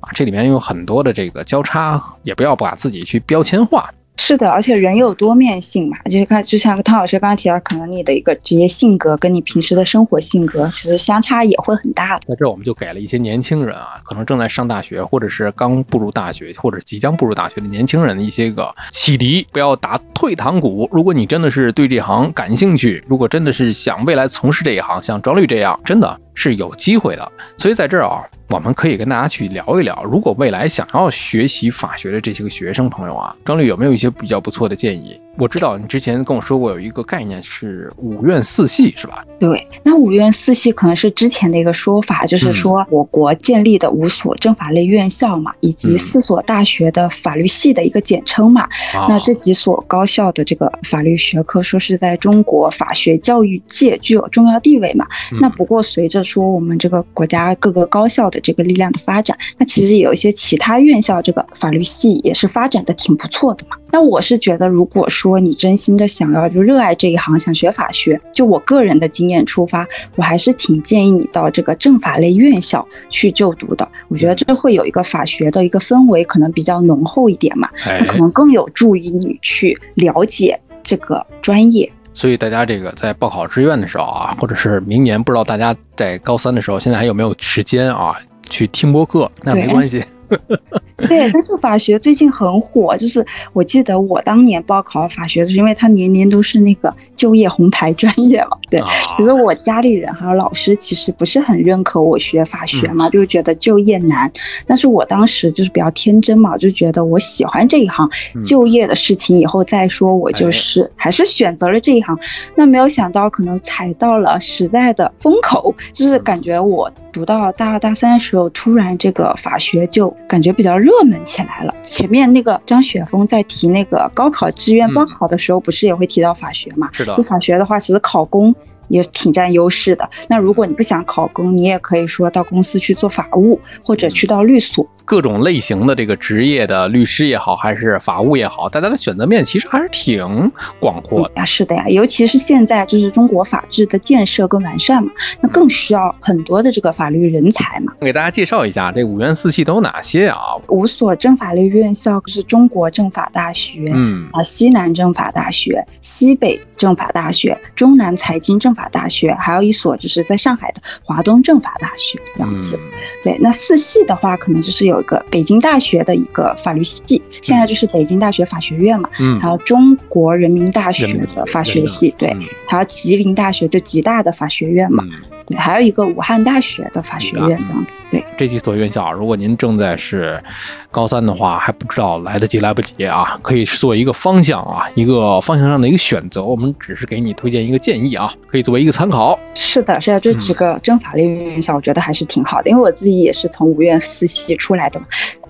Speaker 2: 啊，这里面有很多的这个交叉，也不要把自己去标签化。
Speaker 1: 是的，而且人有多面性嘛，就是看，就像汤老师刚刚提到，可能你的一个职业性格跟你平时的生活性格其实相差也会很大的。
Speaker 2: 在这儿，我们就给了一些年轻人啊，可能正在上大学，或者是刚步入大学，或者即将步入大学的年轻人的一些个启迪，不要打退堂鼓。如果你真的是对这行感兴趣，如果真的是想未来从事这一行，像庄律这样，真的是有机会的。所以在这儿啊。我们可以跟大家去聊一聊，如果未来想要学习法学的这些个学生朋友啊，张律有没有一些比较不错的建议？我知道你之前跟我说过有一个概念是五院四系，是吧？
Speaker 1: 对，那五院四系可能是之前的一个说法，就是说我国建立的五所政法类院校嘛，以及四所大学的法律系的一个简称嘛。那这几所高校的这个法律学科，说是在中国法学教育界具有重要地位嘛。那不过随着说我们这个国家各个高校的这个力量的发展。那其实有一些其他院校这个法律系也是发展的挺不错的嘛。那我是觉得，如果说你真心的想要就热爱这一行，想学法学，就我个人的经验出发，我还是挺建议你到这个政法类院校去就读的。我觉得这会有一个法学的一个氛围，可能比较浓厚一点嘛，那可能更有助于你去了解这个专业。
Speaker 2: 所以大家这个在报考志愿的时候啊，或者是明年，不知道大家在高三的时候，现在还有没有时间啊，去听播客？那没关系。
Speaker 1: 对，但是法学最近很火，就是我记得我当年报考法学，是因为它年年都是那个就业红牌专业嘛。对，其实我家里人还有老师其实不是很认可我学法学嘛，就是觉得就业难。但是我当时就是比较天真嘛，就觉得我喜欢这一行，就业的事情以后再说，我就是还是选择了这一行。那没有想到可能踩到了时代的风口，就是感觉我读到大二大三的时候，突然这个法学就感觉比较热。门起来了。前面那个张雪峰在提那个高考志愿报考的时候，不是也会提到法学嘛？
Speaker 2: 是的。
Speaker 1: 法学的话，其实考公。也挺占优势的。那如果你不想考公，你也可以说到公司去做法务，或者去到律所。
Speaker 2: 各种类型的这个职业的律师也好，还是法务也好，大家的选择面其实还是挺广阔的
Speaker 1: 呀。是的呀，尤其是现在就是中国法治的建设跟完善嘛，那更需要很多的这个法律人才嘛。
Speaker 2: 给大家介绍一下这五院四系都有哪些啊？
Speaker 1: 五所政法类院校是中国政法大学，
Speaker 2: 嗯
Speaker 1: 啊，西南政法大学、西北政法大学、中南财经政法大学，还有一所就是在上海的华东政法大学这样子。对，那四系的话，可能就是有。一个北京大学的一个法律系，现在就是北京大学法学院嘛，
Speaker 2: 嗯，
Speaker 1: 还有中国人民大学的法学系，对，还有吉林大学就吉大的法学院嘛。对，还有一个武汉大学的法学院这样子。对，
Speaker 2: 这几所院校，如果您正在是高三的话，还不知道来得及来不及啊，可以做一个方向啊，一个方向上的一个选择。我们只是给你推荐一个建议啊，可以作为一个参考。
Speaker 1: 是的，是的，这几个政法类院校，我觉得还是挺好的，因为我自己也是从五院四系出来的嘛，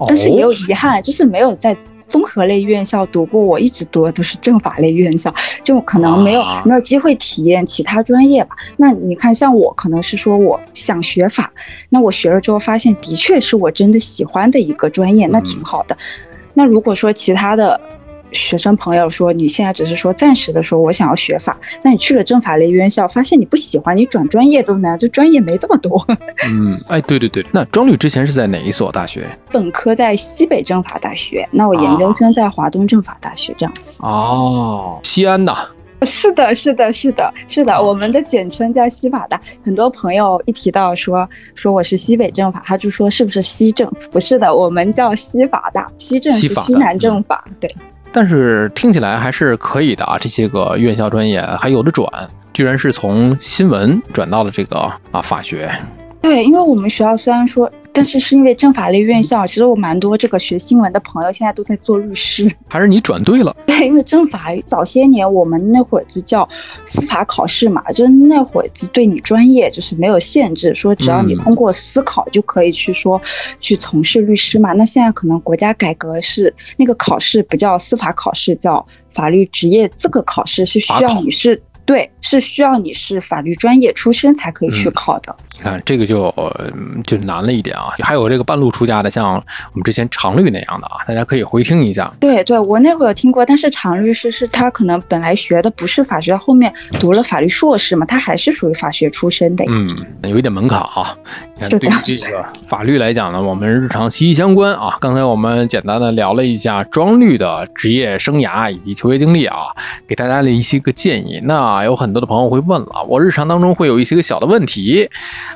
Speaker 1: 但是也有遗憾，就是没有在。综合类院校读过，我一直读的都是政法类院校，就可能没有没有机会体验其他专业吧。那你看，像我可能是说我想学法，那我学了之后发现的确是我真的喜欢的一个专业，那挺好的。那如果说其他的。学生朋友说：“你现在只是说暂时的说，我想要学法。那你去了政法类院校，发现你不喜欢，你转专业都难，这专业没这么多。”
Speaker 2: 嗯，哎，对对对，那庄律之前是在哪一所大学？
Speaker 1: 本科在西北政法大学，那我研究生在华东政法大学，这样子。
Speaker 2: 哦，西安的。
Speaker 1: 是的，是的，是的，是的，我们的简称叫西法大。很多朋友一提到说说我是西北政法，他就说是不是西政？不是的，我们叫西法大，西政是西南政法，对。
Speaker 2: 但是听起来还是可以的啊，这些个院校专业还有的转，居然是从新闻转到了这个啊法学。
Speaker 1: 对，因为我们学校虽然说。但是是因为政法类院校，其实我蛮多这个学新闻的朋友现在都在做律师。
Speaker 2: 还是你转对了？
Speaker 1: 对，因为政法早些年我们那会儿子叫司法考试嘛，就是那会儿子对你专业就是没有限制，说只要你通过司考就可以去说去从事律师嘛。那现在可能国家改革是那个考试不叫司法考试，叫法律职业资格考试，是需要你是对，是需要你是法律专业出身才可以去考的。
Speaker 2: 你看这个就就难了一点啊，还有这个半路出家的，像我们之前常律那样的啊，大家可以回听一下。
Speaker 1: 对对，我那会儿有听过，但是常律师是他可能本来学的不是法学，后面读了法律硕士嘛，他还是属于法学出身的。
Speaker 2: 嗯，有一点门槛啊。对于这个法律来讲呢，我们日常息息相关啊。刚才我们简单的聊了一下庄律的职业生涯以及求学经历啊，给大家了一些个建议。那有很多的朋友会问了，我日常当中会有一些个小的问题。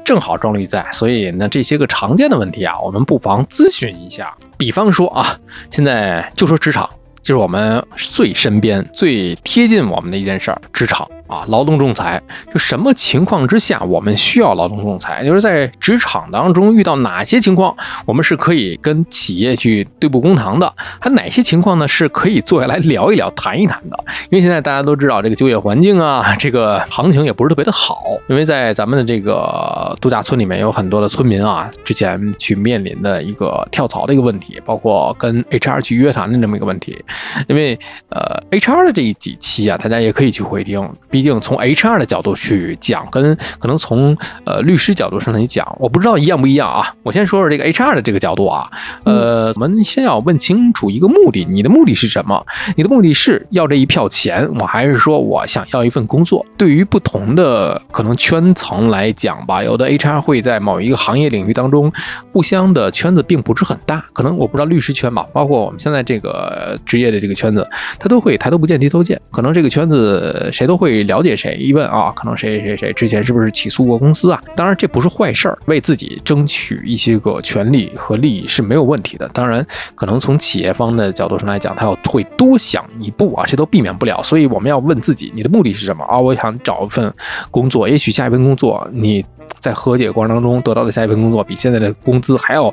Speaker 2: 正好庄律在，所以呢，这些个常见的问题啊，我们不妨咨询一下。比方说啊，现在就说职场，就是我们最身边、最贴近我们的一件事儿，职场。啊，劳动仲裁就什么情况之下我们需要劳动仲裁？就是在职场当中遇到哪些情况，我们是可以跟企业去对簿公堂的？还哪些情况呢？是可以坐下来聊一聊、谈一谈的？因为现在大家都知道这个就业环境啊，这个行情也不是特别的好。因为在咱们的这个度假村里面，有很多的村民啊，之前去面临的一个跳槽的一个问题，包括跟 HR 去约谈的这么一个问题。因为呃，HR 的这一几期啊，大家也可以去回听。毕竟从 HR 的角度去讲，跟可能从呃律师角度上来讲，我不知道一样不一样啊。我先说说这个 HR 的这个角度啊，呃，我们先要问清楚一个目的，你的目的是什么？你的目的是要这一票钱，我还是说我想要一份工作？对于不同的可能圈层来讲吧，有的 HR 会在某一个行业领域当中，互相的圈子并不是很大，可能我不知道律师圈吧，包括我们现在这个职业的这个圈子，他都会抬头不见低头见，可能这个圈子谁都会了解谁，一问啊，可能谁谁谁之前是不是起诉过公司啊？当然这不是坏事儿，为自己争取一些个权利和利益是没有问题的。当然，可能从企业方的角度上来讲，他要会多想一步啊，这都避免不了。所以我们要问自己，你的目的是什么啊？我想找一份工作，也许下一份工作你在和解过程当中得到的下一份工作比现在的工资还要。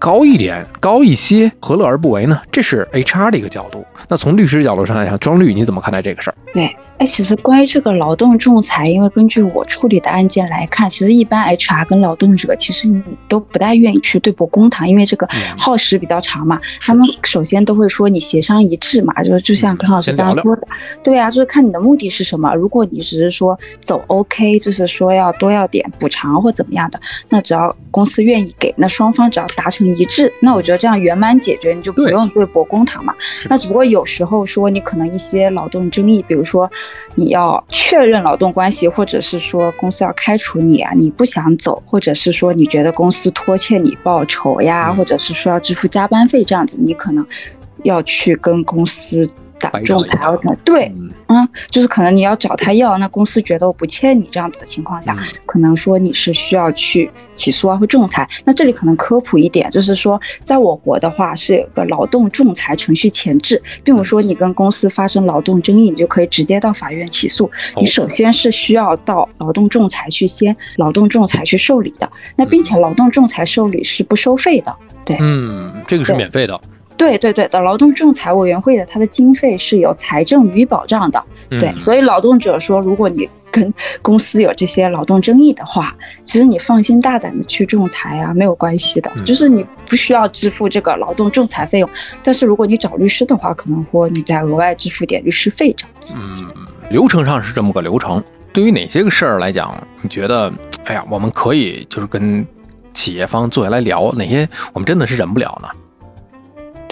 Speaker 2: 高一点，高一些，何乐而不为呢？这是 HR 的一个角度。那从律师角度上来讲，庄律你怎么看待这个事儿？
Speaker 1: 对。哎，其实关于这个劳动仲裁，因为根据我处理的案件来看，其实一般 HR 跟劳动者，其实你都不太愿意去对簿公堂，因为这个耗时比较长嘛。他们首先都会说你协商一致嘛，就是就像耿老师刚刚说的，对啊，就是看你的目的是什么。如果你只是说走 OK，就是说要多要点补偿或怎么样的，那只要公司愿意给，那双方只要达成一致，那我觉得这样圆满解决，你就不用对簿公堂嘛。那只不过有时候说你可能一些劳动争议，比如说。你要确认劳动关系，或者是说公司要开除你啊，你不想走，或者是说你觉得公司拖欠你报酬呀，或者是说要支付加班费这样子，你可能要去跟公司。打仲裁，对，嗯，就是可能你要找他要，那公司觉得我不欠你这样子的情况下，可能说你是需要去起诉啊或仲裁。那这里可能科普一点，就是说，在我国的话是有个劳动仲裁程序前置，并不是说你跟公司发生劳动争议，你就可以直接到法院起诉。你首先是需要到劳动仲裁去先劳动仲裁去受理的，那并且劳动仲裁受理是不收费的，对，
Speaker 2: 嗯，这个是免费的。
Speaker 1: 对对对的，劳动仲裁委员会的它的经费是有财政予以保障的。对，所以劳动者说，如果你跟 公司有这些劳动争议的话，其实你放心大胆的去仲裁啊，没有关系的，就是你不需要支付这个劳动仲裁费用。但是如果你找律师的话，可能会你再额外支付点律师费这样子。
Speaker 2: 嗯，流程上是这么个流程。对于哪些个事儿来讲，你觉得，哎呀，我们可以就是跟企业方坐下来聊，哪些我们真的是忍不了呢？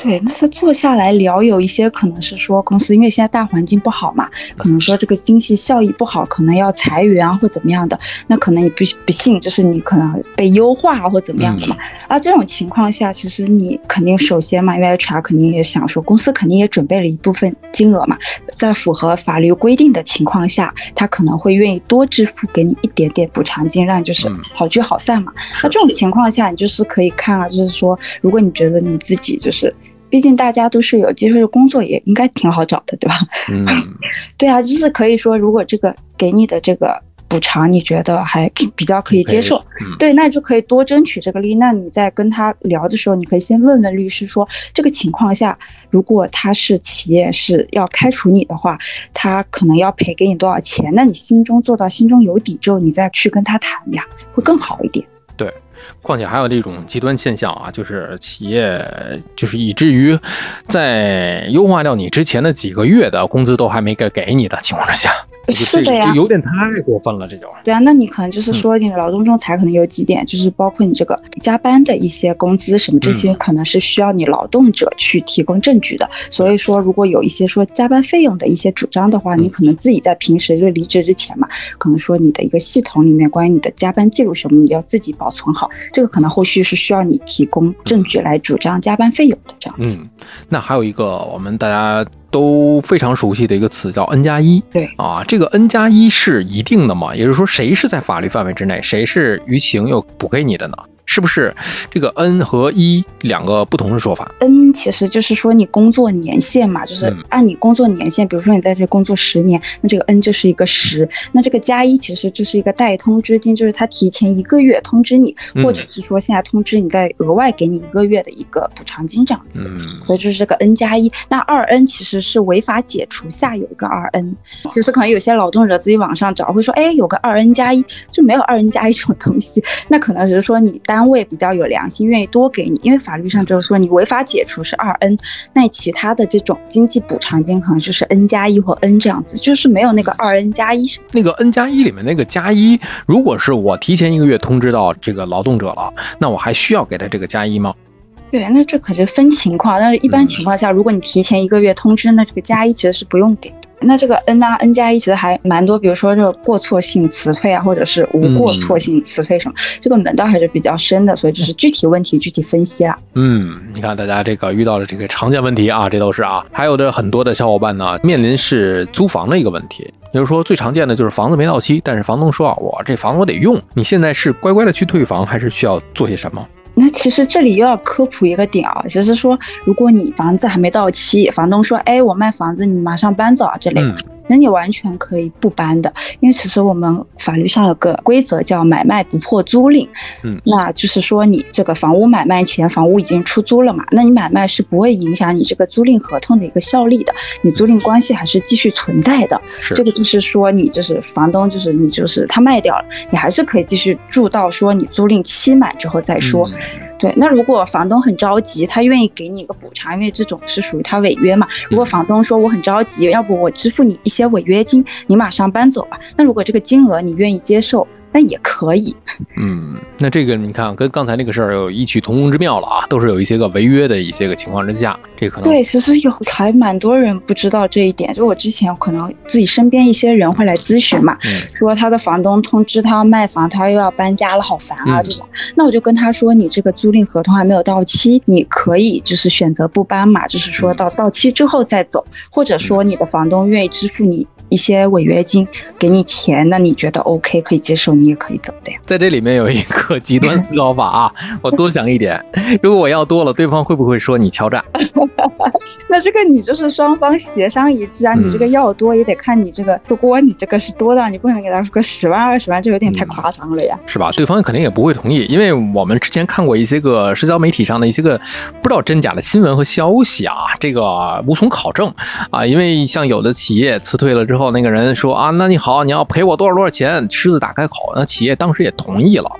Speaker 1: 对，那他坐下来聊，有一些可能是说公司，因为现在大环境不好嘛，可能说这个经济效益不好，可能要裁员啊或怎么样的，那可能你不不信就是你可能被优化或怎么样的嘛。而这种情况下，其实你肯定首先嘛，因为 HR 肯定也想说，公司肯定也准备了一部分金额嘛，在符合法律规定的情况下，他可能会愿意多支付给你一点点补偿金，让就是好聚好散嘛。那这种情况下，你就是可以看啊，就是说，如果你觉得你自己就是。毕竟大家都是有机会的工作，也应该挺好找的，对吧？
Speaker 2: 嗯，
Speaker 1: 对啊，就是可以说，如果这个给你的这个补偿，你觉得还比较可以接受，对，那就可以多争取这个利。那你在跟他聊的时候，你可以先问问律师说，这个情况下，如果他是企业是要开除你的话，他可能要赔给你多少钱？那你心中做到心中有底之后，你再去跟他谈呀，会更好一点。
Speaker 2: 对。况且还有这种极端现象啊，就是企业就是以至于在优化掉你之前的几个月的工资都还没给给你的情况之下。
Speaker 1: 是的呀，
Speaker 2: 有点太过分了，这就。
Speaker 1: 对啊，那你可能就是说，你的劳动仲裁可能有几点，就是包括你这个加班的一些工资什么这些，可能是需要你劳动者去提供证据的。所以说，如果有一些说加班费用的一些主张的话，你可能自己在平时就离职之前嘛，可能说你的一个系统里面关于你的加班记录什么，你要自己保存好。这个可能后续是需要你提供证据来主张加班费用的这样子。
Speaker 2: 嗯，那还有一个我们大家。都非常熟悉的一个词叫 N 加一，
Speaker 1: 对
Speaker 2: 啊，这个 N 加一是一定的嘛？也就是说，谁是在法律范围之内，谁是舆情又补给你的呢？是不是这个 N 和一两个不同的说法
Speaker 1: ？N 其实就是说你工作年限嘛，就是按你工作年限，比如说你在这工作十年，那这个 N 就是一个十。那这个加一其实就是一个代通知金，就是他提前一个月通知你，或者是说现在通知你再额外给你一个月的一个补偿金这样子。所以就是这个 N 加一。那二 N 其实是违法解除下有一个二 N。其实可能有些劳动者自己网上找会说，哎，有个二 N 加一，就没有二 N 加一这种东西。那可能只是说你单。单位比较有良心，愿意多给你，因为法律上就是说你违法解除是二 n，那其他的这种经济补偿金可能就是 n 加一或 n 这样子，就是没有那个二 n 加一。
Speaker 2: 那个 n 加一里面那个加一，如果是我提前一个月通知到这个劳动者了，那我还需要给他这个加一吗？
Speaker 1: 对，那这可是分情况，但是一般情况下，如果你提前一个月通知，那这个加一其实是不用给的。那这个 n 啊 n 加一其实还蛮多，比如说这个过错性辞退啊，或者是无过错性辞退什么，这个门道还是比较深的，所以就是具体问题具体分析啦。
Speaker 2: 嗯，你看大家这个遇到了这个常见问题啊，这都是啊，还有的很多的小伙伴呢面临是租房的一个问题，比如说最常见的就是房子没到期，但是房东说啊，我这房子我得用，你现在是乖乖的去退房，还是需要做些什么？
Speaker 1: 那其实这里又要科普一个点啊，就是说，如果你房子还没到期，房东说，哎，我卖房子，你马上搬走啊之类的。那你完全可以不搬的，因为其实我们法律上有个规则叫买卖不破租赁，
Speaker 2: 嗯，
Speaker 1: 那就是说你这个房屋买卖前，房屋已经出租了嘛，那你买卖是不会影响你这个租赁合同的一个效力的，你租赁关系还是继续存在的。这个就是说你就是房东，就是你就是他卖掉了，你还是可以继续住到说你租赁期满之后再说。对，那如果房东很着急，他愿意给你一个补偿，因为这种是属于他违约嘛。如果房东说我很着急，要不我支付你一些违约金，你马上搬走吧。那如果这个金额你愿意接受？那也可以，
Speaker 2: 嗯，那这个你看跟刚才那个事儿有异曲同工之妙了啊，都是有一些个违约的一些个情况之下，这可能
Speaker 1: 对，其实有还蛮多人不知道这一点，就我之前可能自己身边一些人会来咨询嘛，说他的房东通知他要卖房，他又要搬家了，好烦啊这种，那我就跟他说，你这个租赁合同还没有到期，你可以就是选择不搬嘛，就是说到到期之后再走，或者说你的房东愿意支付你。一些违约金给你钱，那你觉得 OK 可以接受，你也可以走的呀。
Speaker 2: 在这里面有一个极端思考法啊，我多想一点，如果我要多了，对方会不会说你敲诈？
Speaker 1: 那这个你就是双方协商一致啊，你这个要多也得看你这个多，你这个是多的，你不能给他说个十万二十万，这有点太夸张了呀，
Speaker 2: 是吧？对方肯定也不会同意，因为我们之前看过一些个社交媒体上的一些个不知道真假的新闻和消息啊，这个无从考证啊，因为像有的企业辞退了之后。后那个人说啊，那你好，你要赔我多少多少钱？狮子大开口，那企业当时也同意了，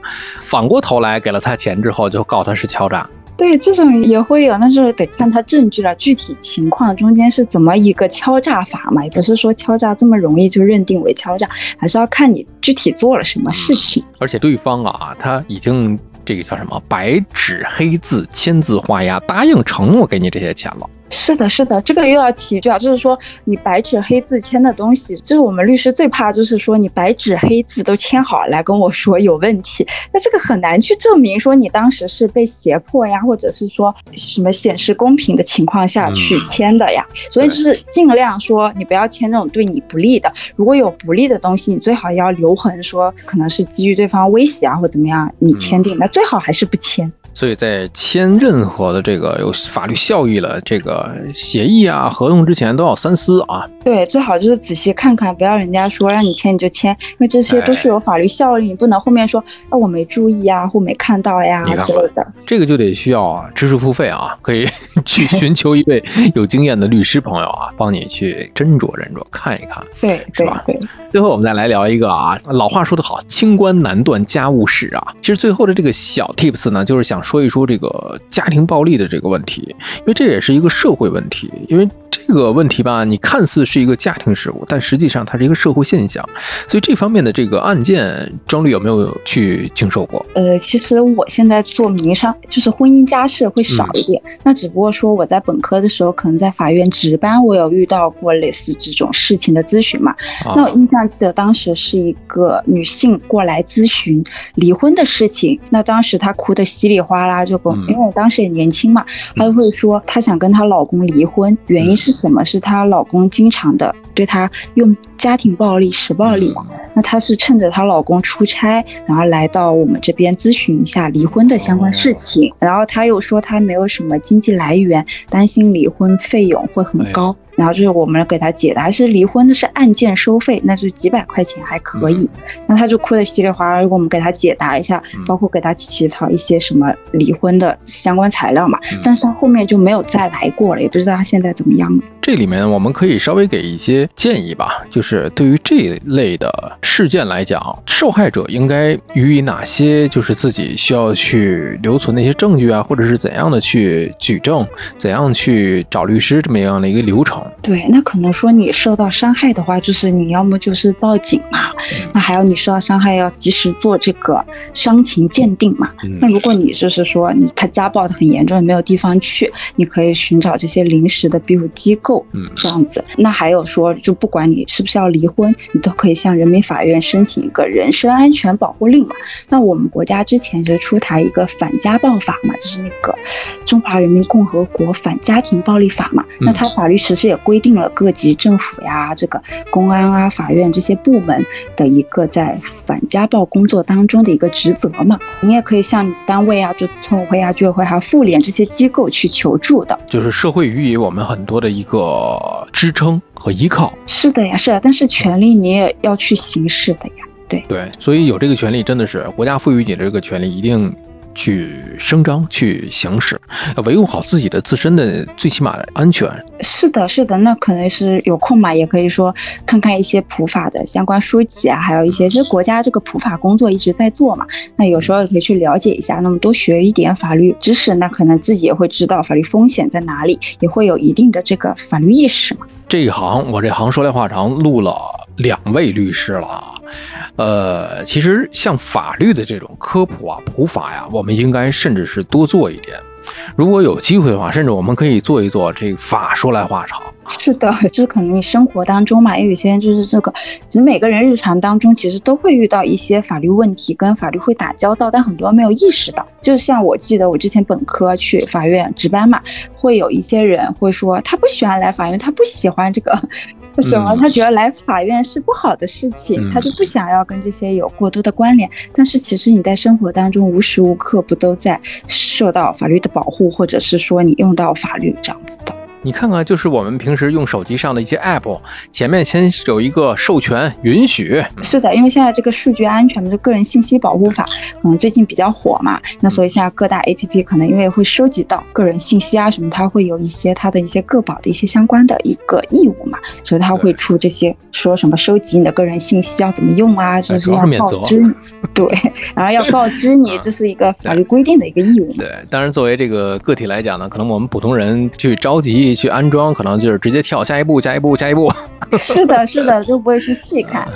Speaker 2: 反过头来给了他钱之后，就告他是敲诈。
Speaker 1: 对，这种也会有，但是得看他证据了，具体情况中间是怎么一个敲诈法嘛，也不是说敲诈这么容易就认定为敲诈，还是要看你具体做了什么事情。
Speaker 2: 而且对方啊，他已经这个叫什么白纸黑字、签字画押，答应承诺给你这些钱了。
Speaker 1: 是的，是的，这个又要提一句啊，就是说你白纸黑字签的东西，这是我们律师最怕，就是说你白纸黑字都签好来跟我说有问题，那这个很难去证明说你当时是被胁迫呀，或者是说什么显示公平的情况下去签的呀，所以就是尽量说你不要签那种对你不利的，如果有不利的东西，你最好要留痕，说可能是基于对方威胁啊或怎么样你签订，那最好还是不签。
Speaker 2: 所以在签任何的这个有法律效益的这个协议啊、合同之前，都要三思啊。
Speaker 1: 对，最好就是仔细看看，不要人家说让你签你就签，因为这些都是有法律效力，你不能后面说啊我没注意啊或没看到呀之类的。
Speaker 2: 这个就得需要知识付费啊，可以去寻求一位有经验的律师朋友啊，帮你去斟酌斟酌，看一看，
Speaker 1: 对，
Speaker 2: 是吧？
Speaker 1: 对。
Speaker 2: 最后我们再来聊一个啊，老话说得好，清官难断家务事啊。其实最后的这个小 tips 呢，就是想。说一说这个家庭暴力的这个问题，因为这也是一个社会问题，因为。这个问题吧，你看似是一个家庭事务，但实际上它是一个社会现象。所以这方面的这个案件，张律有没有去经受过？
Speaker 1: 呃，其实我现在做民商，就是婚姻家事会少一点。那只不过说我在本科的时候，可能在法院值班，我有遇到过类似这种事情的咨询嘛。那我印象记得当时是一个女性过来咨询离婚的事情，那当时她哭得稀里哗啦，就跟因为我当时也年轻嘛，她就会说她想跟她老公离婚，原因是。什么是她老公经常的对她用家庭暴力、使暴力？那她是趁着她老公出差，然后来到我们这边咨询一下离婚的相关事情。然后她又说她没有什么经济来源，担心离婚费用会很高。然后就是我们给他解答，是离婚的是案件收费，那就几百块钱还可以。那他就哭得稀里哗啦，我们给他解答一下，包括给他起草一些什么离婚的相关材料嘛。但是他后面就没有再来过了，也不知道他现在怎么样了。
Speaker 2: 这里面我们可以稍微给一些建议吧，就是对于这一类的事件来讲，受害者应该予以哪些就是自己需要去留存那些证据啊，或者是怎样的去举证，怎样去找律师这么样的一个流程。
Speaker 1: 对，那可能说你受到伤害的话，就是你要么就是报警嘛，那还有你受到伤害要及时做这个伤情鉴定嘛。那如果你就是说你他家暴的很严重，没有地方去，你可以寻找这些临时的庇护机构，
Speaker 2: 嗯，
Speaker 1: 这样子。那还有说，就不管你是不是要离婚，你都可以向人民法院申请一个人身安全保护令嘛。那我们国家之前就出台一个反家暴法嘛，就是那个《中华人民共和国反家庭暴力法》嘛。那它法律实施也规定了各级政府呀、这个公安啊、法院这些部门的一个在反家暴工作当中的一个职责嘛。你也可以向单位啊、就村委会啊、居委会还有妇联这些机构去求助的。
Speaker 2: 就是社会予以我们很多的一个支撑和依靠。
Speaker 1: 是的呀，是啊，但是权利你也要去行使的呀。对
Speaker 2: 对，所以有这个权利真的是国家赋予你的这个权利，一定去声张、去行使，要维护好自己的自身的最起码的安全。
Speaker 1: 是的，是的，那可能是有空嘛，也可以说看看一些普法的相关书籍啊，还有一些，其实国家这个普法工作一直在做嘛，那有时候也可以去了解一下，那么多学一点法律知识，那可能自己也会知道法律风险在哪里，也会有一定的这个法律意识嘛。
Speaker 2: 这一行我这行说来话长，录了两位律师了啊。呃，其实像法律的这种科普啊、普法呀，我们应该甚至是多做一点。如果有机会的话，甚至我们可以做一做这个法说来话长。
Speaker 1: 是的，就是可能你生活当中嘛，因为有些人就是这个，其实每个人日常当中其实都会遇到一些法律问题，跟法律会打交道，但很多没有意识到。就像我记得我之前本科去法院值班嘛，会有一些人会说他不喜欢来法院，他不喜欢这个。什么？他觉得来法院是不好的事情，他就不想要跟这些有过多的关联。但是其实你在生活当中无时无刻不都在受到法律的保护，或者是说你用到法律这样子的。
Speaker 2: 你看看，就是我们平时用手机上的一些 app，前面先有一个授权允许。
Speaker 1: 是的，因为现在这个数据安全的个人信息保护法可能最近比较火嘛，那所以现在各大 app 可能因为会收集到个人信息啊什么，它会有一些它的一些个保的一些相关的一个义务嘛，所以它会出这些说什么收集你的个人信息要怎么用啊，就是要告知你，对，然后要告知你，这是一个法律规定的一个义务。
Speaker 2: 对，当然作为这个个体来讲呢，可能我们普通人去着急。去安装，可能就是直接跳下一步，下一步，下一步。
Speaker 1: 是的，是的，就不会去细看。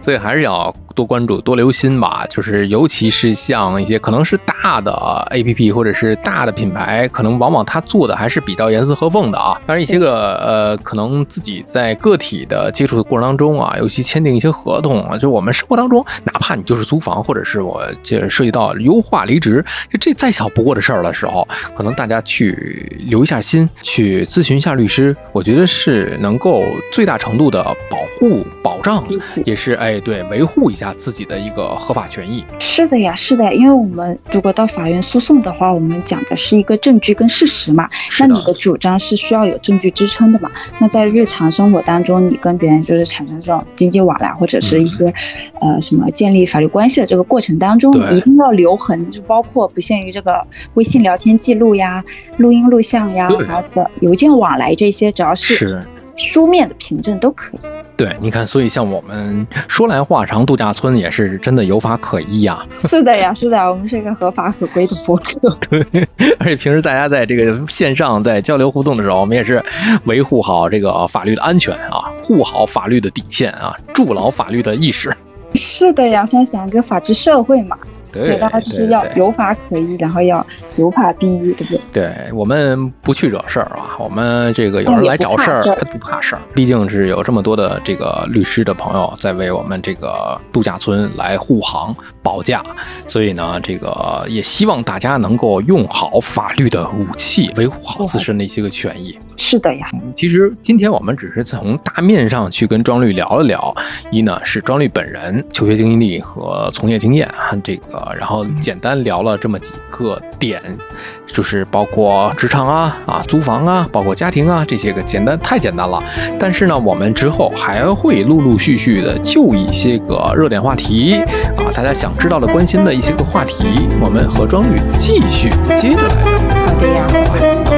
Speaker 2: 所以还是要多关注、多留心吧。就是尤其是像一些可能是大的 APP 或者是大的品牌，可能往往它做的还是比较严丝合缝的啊。当然，一些个呃，可能自己在个体的接触的过程当中啊，尤其签订一些合同啊，就我们生活当中，哪怕你就是租房，或者是我这涉及到优化离职，就这再小不过的事儿的时候，可能大家去留一下心，去咨询一下律师，我觉得是能够最大程度的保护、保障，也是。哎，对，维护一下自己的一个合法权益。
Speaker 1: 是的呀，是的，因为我们如果到法院诉讼的话，我们讲的是一个证据跟事实嘛。那你的主张是需要有证据支撑的嘛？那在日常生活当中，你跟别人就是产生这种经济往来或者是一些呃什么建立法律关系的这个过程当中，一定要留痕，就包括不限于这个微信聊天记录呀、录音录像呀，还有邮件往来这些，只要是书面的凭证都可以。
Speaker 2: 对，你看，所以像我们说来话长，度假村也是真的有法可依呀。
Speaker 1: 是的呀，是的，我们是一个合法合规的博客。
Speaker 2: 对，而且平时大家在这个线上在交流互动的时候，我们也是维护好这个法律的安全啊，护好法律的底线啊，筑牢法律的意识。
Speaker 1: 是的呀，分享一个法治社会嘛。
Speaker 2: 对，
Speaker 1: 大家就是要有法可依，然后要有法必依，对不对？
Speaker 2: 对我们不去惹事儿啊，我们这个有人来找事儿不怕事儿，毕竟是有这么多的这个律师的朋友在为我们这个度假村来护航保驾，所以呢，这个也希望大家能够用好法律的武器，维护好自身的一些个权益。
Speaker 1: 是的呀，
Speaker 2: 其实今天我们只是从大面上去跟庄律聊了聊，一呢是庄律本人求学经历和从业经验，这个。然后简单聊了这么几个点，就是包括职场啊、啊租房啊、包括家庭啊这些个简单太简单了。但是呢，我们之后还会陆陆续续的就一些个热点话题啊，大家想知道的、关心的一些个话题，我们和庄律继续接着来聊。
Speaker 1: 好的呀，
Speaker 2: 好，